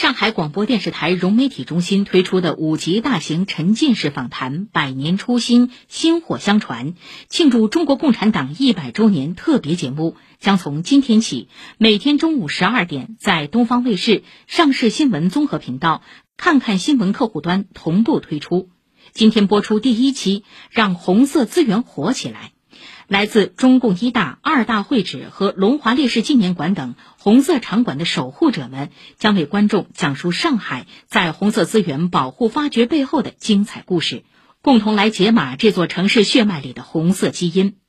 上海广播电视台融媒体中心推出的五集大型沉浸式访谈《百年初心，薪火相传》，庆祝中国共产党一百周年特别节目，将从今天起每天中午十二点在东方卫视、上市新闻综合频道、看看新闻客户端同步推出。今天播出第一期，让红色资源火起来。来自中共一大、二大会址和龙华烈士纪念馆等红色场馆的守护者们，将为观众讲述上海在红色资源保护发掘背后的精彩故事，共同来解码这座城市血脉里的红色基因。